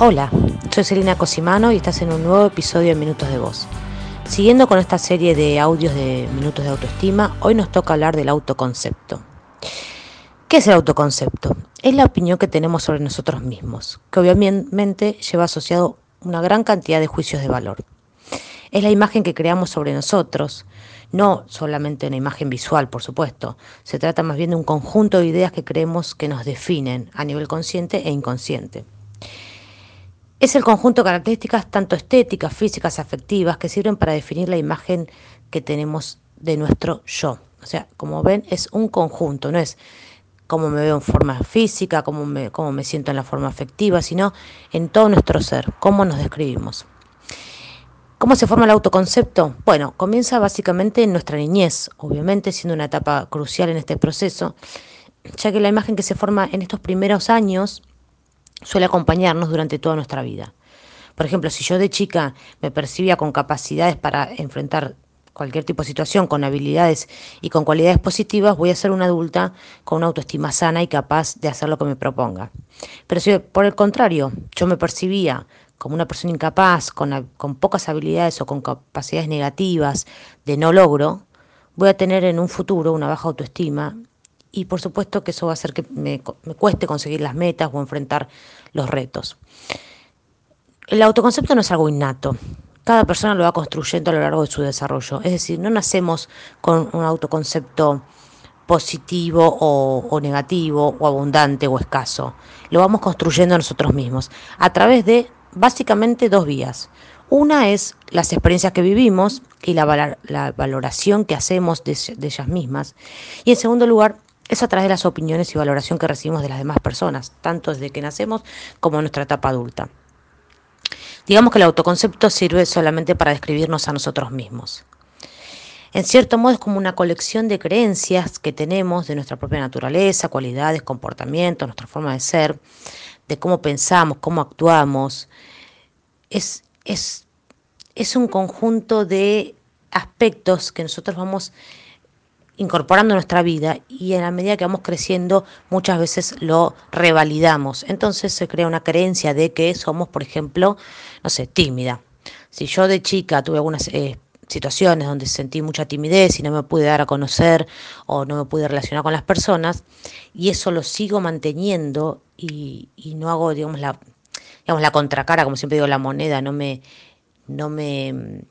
Hola, soy Selina Cosimano y estás en un nuevo episodio de Minutos de Voz. Siguiendo con esta serie de audios de Minutos de Autoestima, hoy nos toca hablar del autoconcepto. ¿Qué es el autoconcepto? Es la opinión que tenemos sobre nosotros mismos, que obviamente lleva asociado una gran cantidad de juicios de valor. Es la imagen que creamos sobre nosotros, no solamente una imagen visual, por supuesto. Se trata más bien de un conjunto de ideas que creemos que nos definen a nivel consciente e inconsciente. Es el conjunto de características tanto estéticas, físicas, afectivas, que sirven para definir la imagen que tenemos de nuestro yo. O sea, como ven, es un conjunto, no es cómo me veo en forma física, cómo me, siento en la forma afectiva, sino en todo nuestro ser, cómo nos describimos. ¿Cómo se forma el autoconcepto? Bueno, comienza básicamente en nuestra niñez, obviamente siendo una etapa crucial en este proceso, ya que la imagen que se forma en estos primeros años suele acompañarnos durante toda nuestra vida. Por ejemplo, si yo de chica me percibía con capacidades para enfrentar cualquier tipo de situación, con habilidades y con cualidades positivas, voy a ser una adulta con una autoestima sana y capaz de hacer lo que me proponga. Pero si por el contrario yo me percibía como una persona incapaz, con, con pocas habilidades o con capacidades negativas de no logro, voy a tener en un futuro una baja autoestima y por supuesto que eso va a hacer que me, cueste conseguir las metas o enfrentar los retos. El autoconcepto no es algo innato. Cada persona lo va construyendo a lo largo de su desarrollo. Es decir, no nacemos con un autoconcepto positivo o, negativo o abundante o escaso. Lo vamos construyendo nosotros mismos a través de básicamente dos vías. Una es las experiencias que vivimos y la, la valoración que hacemos de, de ellas mismas. Y en segundo lugar, es a través de las opiniones y valoración que recibimos de las demás personas, tanto desde que nacemos como en nuestra etapa adulta. Digamos que el autoconcepto sirve solamente para describirnos a nosotros mismos. En cierto modo es como una colección de creencias que tenemos de nuestra propia naturaleza, cualidades, comportamientos, nuestra forma de ser, de cómo pensamos, cómo actuamos. Es, es, es un conjunto de aspectos que nosotros vamos incorporando nuestra vida y en la medida que vamos creciendo muchas veces lo revalidamos. Entonces se crea una creencia de que somos, por ejemplo, no sé, tímida. Si yo de chica tuve algunas eh, situaciones donde sentí mucha timidez y no me pude dar a conocer o no me pude relacionar con las personas y eso lo sigo manteniendo y, y no hago, digamos, la, digamos, la contracara, como siempre digo, la moneda, no me, no me, eh,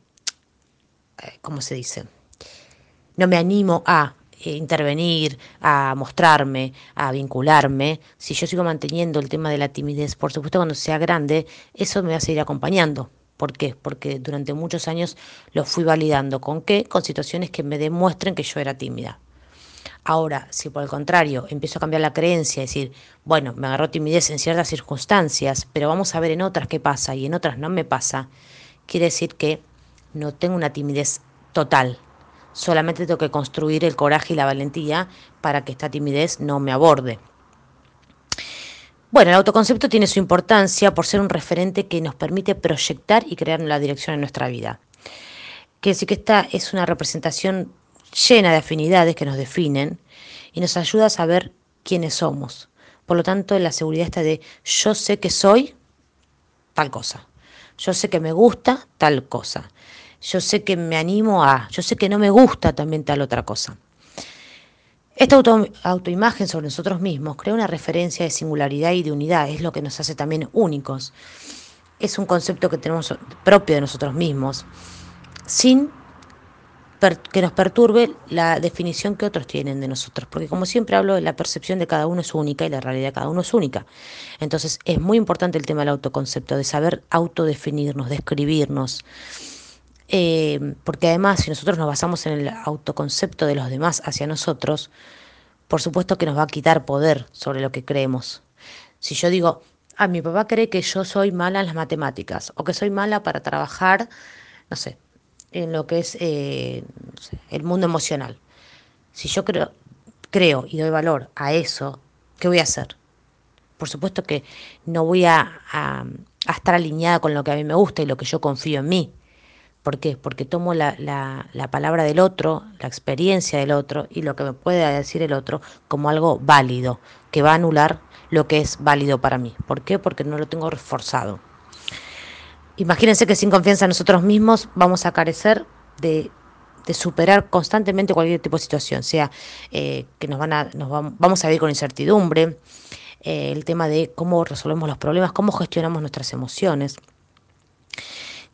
¿cómo se dice? No me animo a eh, intervenir, a mostrarme, a vincularme, si yo sigo manteniendo el tema de la timidez, por supuesto cuando sea grande, eso me va a seguir acompañando. ¿Por qué? Porque durante muchos años lo fui validando. ¿Con qué? Con situaciones que me demuestren que yo era tímida. Ahora, si por el contrario empiezo a cambiar la creencia, decir, bueno, me agarró timidez en ciertas circunstancias, pero vamos a ver en otras qué pasa y en otras no me pasa, quiere decir que no tengo una timidez total, solamente tengo que construir el coraje y la valentía para que esta timidez no me aborde. Bueno, el autoconcepto tiene su importancia por ser un referente que nos permite proyectar y crear la dirección en nuestra vida. Quiere decir que esta es una representación llena de afinidades que nos definen y nos ayuda a saber quiénes somos. Por lo tanto, la seguridad está de yo sé que soy tal cosa, yo sé que me gusta tal cosa, yo sé que me animo a, yo sé que no me gusta también tal otra cosa. Esta auto, autoimagen sobre nosotros mismos crea una referencia de singularidad y de unidad, es lo que nos hace también únicos. Es un concepto que tenemos propio de nosotros mismos, sin que nos perturbe la definición que otros tienen de nosotros, porque como siempre hablo, la percepción de cada uno es única y la realidad de cada uno es única. Entonces es muy importante el tema del autoconcepto, de saber autodefinirnos, describirnos. Eh, porque además si nosotros nos basamos en el autoconcepto de los demás hacia nosotros, por supuesto que nos va a quitar poder sobre lo que creemos. Si yo digo, ah, mi papá cree que yo soy mala en las matemáticas o que soy mala para trabajar, no sé, en lo que es eh, el mundo emocional. Si yo creo, creo y doy valor a eso, ¿qué voy a hacer? Por supuesto que no voy a, a estar alineada con lo que a mí me gusta y lo que yo confío en mí ¿Por qué? Porque tomo la, la, la, palabra del otro, la experiencia del otro y lo que me puede decir el otro como algo válido, que va a anular lo que es válido para mí. ¿Por qué? Porque no lo tengo reforzado. Imagínense que sin confianza en nosotros mismos vamos a carecer de, de superar constantemente cualquier tipo de situación, sea eh, que nos van a, nos vamos a vivir con incertidumbre, eh, el tema de cómo resolvemos los problemas, cómo gestionamos nuestras emociones.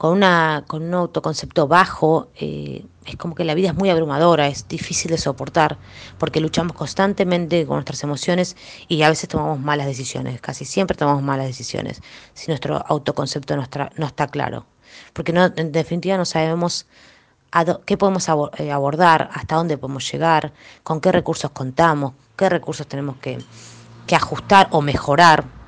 Con, una, con un autoconcepto bajo, eh, es como que la vida es muy abrumadora, es difícil de soportar, porque luchamos constantemente con nuestras emociones y a veces tomamos malas decisiones, casi siempre tomamos malas decisiones, si nuestro autoconcepto no está, no está claro. Porque no, en definitiva no sabemos qué podemos eh, abordar, hasta dónde podemos llegar, con qué recursos contamos, qué recursos tenemos que, que ajustar o mejorar.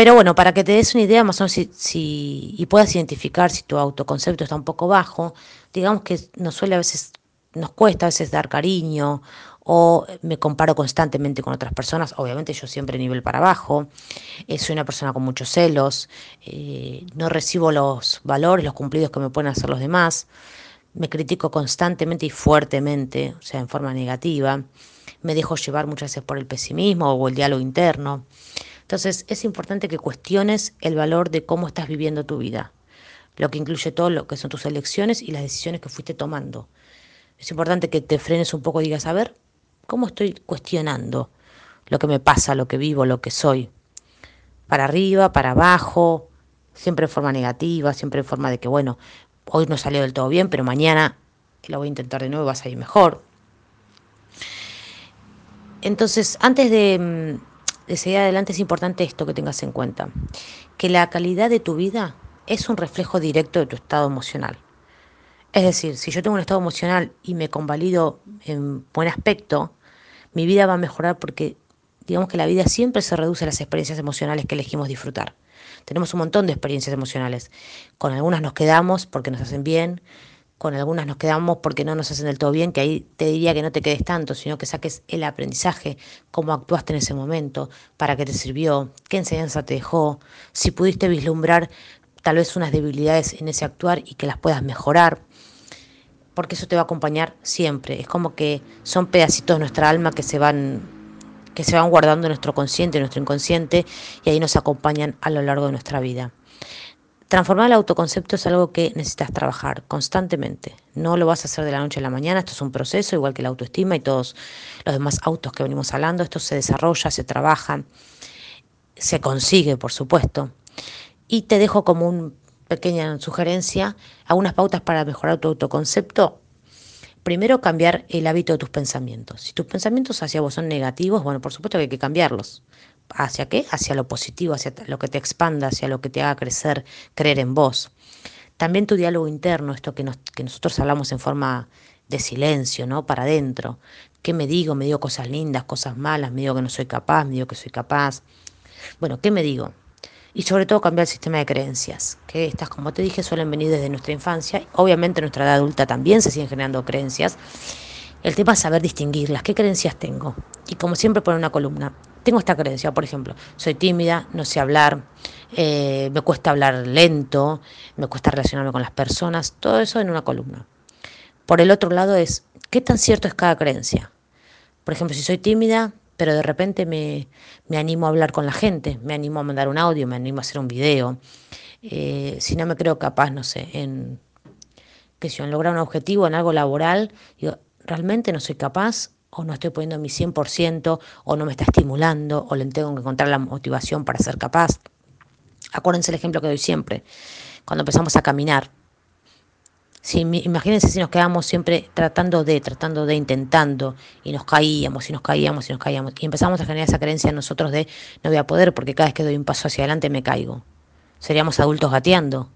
Pero bueno, para que te des una idea más o menos si, y puedas identificar si tu autoconcepto está un poco bajo, digamos que nos suele a veces, nos cuesta a veces dar cariño o me comparo constantemente con otras personas, obviamente yo siempre nivel para abajo, eh, soy una persona con muchos celos, eh, no recibo los valores, los cumplidos que me pueden hacer los demás, me critico constantemente y fuertemente, o sea, en forma negativa, me dejo llevar muchas veces por el pesimismo o el diálogo interno. Entonces es importante que cuestiones el valor de cómo estás viviendo tu vida, lo que incluye todo lo que son tus elecciones y las decisiones que fuiste tomando. Es importante que te frenes un poco y digas, a ver, ¿cómo estoy cuestionando lo que me pasa, lo que vivo, lo que soy? Para arriba, para abajo, siempre en forma negativa, siempre en forma de que, bueno, hoy no salió del todo bien, pero mañana lo voy a intentar de nuevo y va a salir mejor. Entonces, antes de, mm, de, seguir adelante, es importante esto que tengas en cuenta, que la calidad de tu vida es un reflejo directo de tu estado emocional. Es decir, si yo tengo un estado emocional y me convalido en buen aspecto, mi vida va a mejorar porque digamos que la vida siempre se reduce a las experiencias emocionales que elegimos disfrutar. Tenemos un montón de experiencias emocionales. Con algunas nos quedamos porque nos hacen bien, con algunas nos quedamos porque no nos hacen del todo bien, que ahí te diría que no te quedes tanto, sino que saques el aprendizaje, cómo actuaste en ese momento, para qué te sirvió, qué enseñanza te dejó, si pudiste vislumbrar tal vez unas debilidades en ese actuar y que las puedas mejorar, porque eso te va a acompañar siempre. Es como que son pedacitos de nuestra alma que se van que se van guardando en nuestro consciente, en nuestro inconsciente y ahí nos acompañan a lo largo de nuestra vida. Transformar el autoconcepto es algo que necesitas trabajar constantemente. No lo vas a hacer de la noche a la mañana, esto es un proceso, igual que la autoestima y todos los demás autos que venimos hablando. Esto se desarrolla, se trabaja, se consigue, por supuesto. Y te dejo como una pequeña sugerencia, algunas pautas para mejorar tu autoconcepto. Primero, cambiar el hábito de tus pensamientos. Si tus pensamientos hacia vos son negativos, bueno, por supuesto que hay que cambiarlos. ¿Hacia qué? Hacia lo positivo, hacia lo que te expanda, hacia lo que te haga crecer, creer en vos. También tu diálogo interno, esto que, que nosotros hablamos en forma de silencio, ¿no? Para adentro. ¿Qué me digo? Me digo cosas lindas, cosas malas, me digo que no soy capaz, me digo que soy capaz. Bueno, ¿qué me digo? Y sobre todo cambiar el sistema de creencias, que estas, como te dije, suelen venir desde nuestra infancia. Obviamente en nuestra edad adulta también se siguen generando creencias. El tema es saber distinguirlas, qué creencias tengo. Y como siempre poner una columna, tengo esta creencia, por ejemplo, soy tímida, no sé hablar, eh, me cuesta hablar lento, me cuesta relacionarme con las personas, todo eso en una columna. Por el otro lado es, ¿qué tan cierto es cada creencia? Por ejemplo, si soy tímida, pero de repente me, me animo a hablar con la gente, me animo a mandar un audio, me animo a hacer un video. Eh, si no me creo capaz, no sé, en, que si en lograr un objetivo, en algo laboral, digo, realmente no soy capaz o no estoy poniendo mi 100% o no me está estimulando o le tengo que encontrar la motivación para ser capaz. Acuérdense el ejemplo que doy siempre, cuando empezamos a caminar. Si, imagínense si nos quedamos siempre tratando de, tratando de, intentando, y nos caíamos, y nos caíamos, y nos caíamos, y empezamos a generar esa creencia en nosotros de no voy a poder porque cada vez que doy un paso hacia adelante me caigo. Seríamos adultos gateando.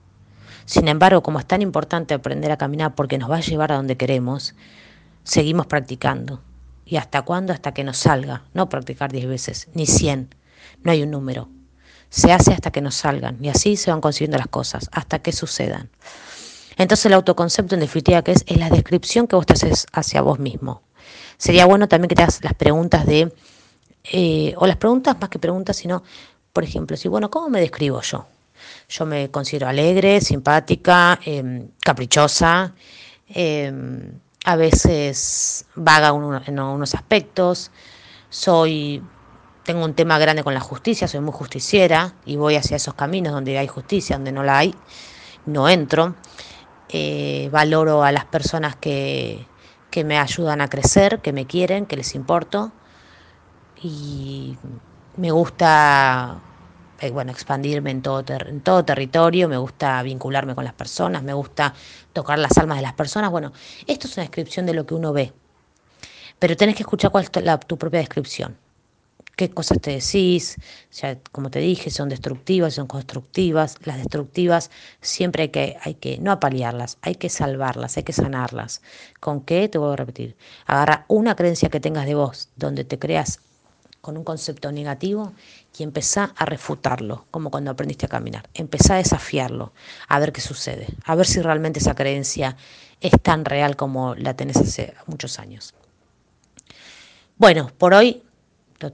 Sin embargo, como es tan importante aprender a caminar porque nos va a llevar a donde queremos, seguimos practicando. ¿Y hasta cuándo? Hasta que nos salga. No practicar 10 veces, ni 100. No hay un número. Se hace hasta que nos salgan. Y así se van consiguiendo las cosas, hasta que sucedan. Entonces el autoconcepto en definitiva que es, es la descripción que vos te haces hacia vos mismo. Sería bueno también que te hagas las preguntas de, eh, o las preguntas más que preguntas, sino, por ejemplo, si, bueno, ¿cómo me describo yo? Yo me considero alegre, simpática, em, caprichosa, em, a veces vaga en unos aspectos, soy tengo un tema grande con la justicia, soy muy justiciera y voy hacia esos caminos donde hay justicia, donde no la hay, no entro. Eh, valoro a las personas que, que me ayudan a crecer, que me quieren, que les importo y me gusta eh, bueno, expandirme en todo, en todo territorio, me gusta vincularme con las personas, me gusta tocar las almas de las personas. Bueno, esto es una descripción de lo que uno ve, pero tenés que escuchar cuál es tu propia descripción qué cosas te decís, ya como te dije, son destructivas, son constructivas. Las destructivas siempre hay que, hay que no apalearlas, hay que salvarlas, hay que sanarlas. ¿Con qué? Te voy a repetir. Agarra una creencia que tengas de vos, donde te creas con un concepto negativo y empezá a refutarlo, como cuando aprendiste a caminar. Empezá a desafiarlo, a ver qué sucede, a ver si realmente esa creencia es tan real como la tenés hace muchos años. Bueno, por hoy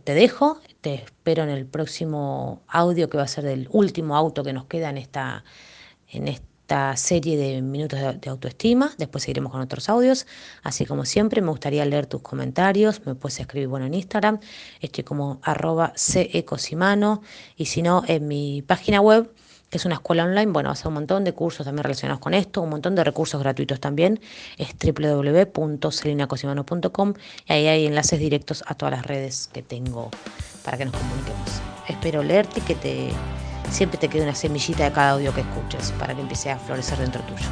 te dejo, te espero en el próximo audio que va a ser del último auto que nos queda en esta, en esta serie de minutos de, autoestima. Después seguiremos con otros audios. Así como siempre, me gustaría leer tus comentarios. Me puedes escribir bueno en Instagram. Estoy como arroba cecosimano. Y si no, en mi página web que es una escuela online, bueno, hace un montón de cursos también relacionados con esto, un montón de recursos gratuitos también, es www.celinacosimano.com y ahí hay enlaces directos a todas las redes que tengo para que nos comuniquemos. Espero leerte y que te siempre te quede una semillita de cada audio que escuches para que empiece a florecer dentro tuyo.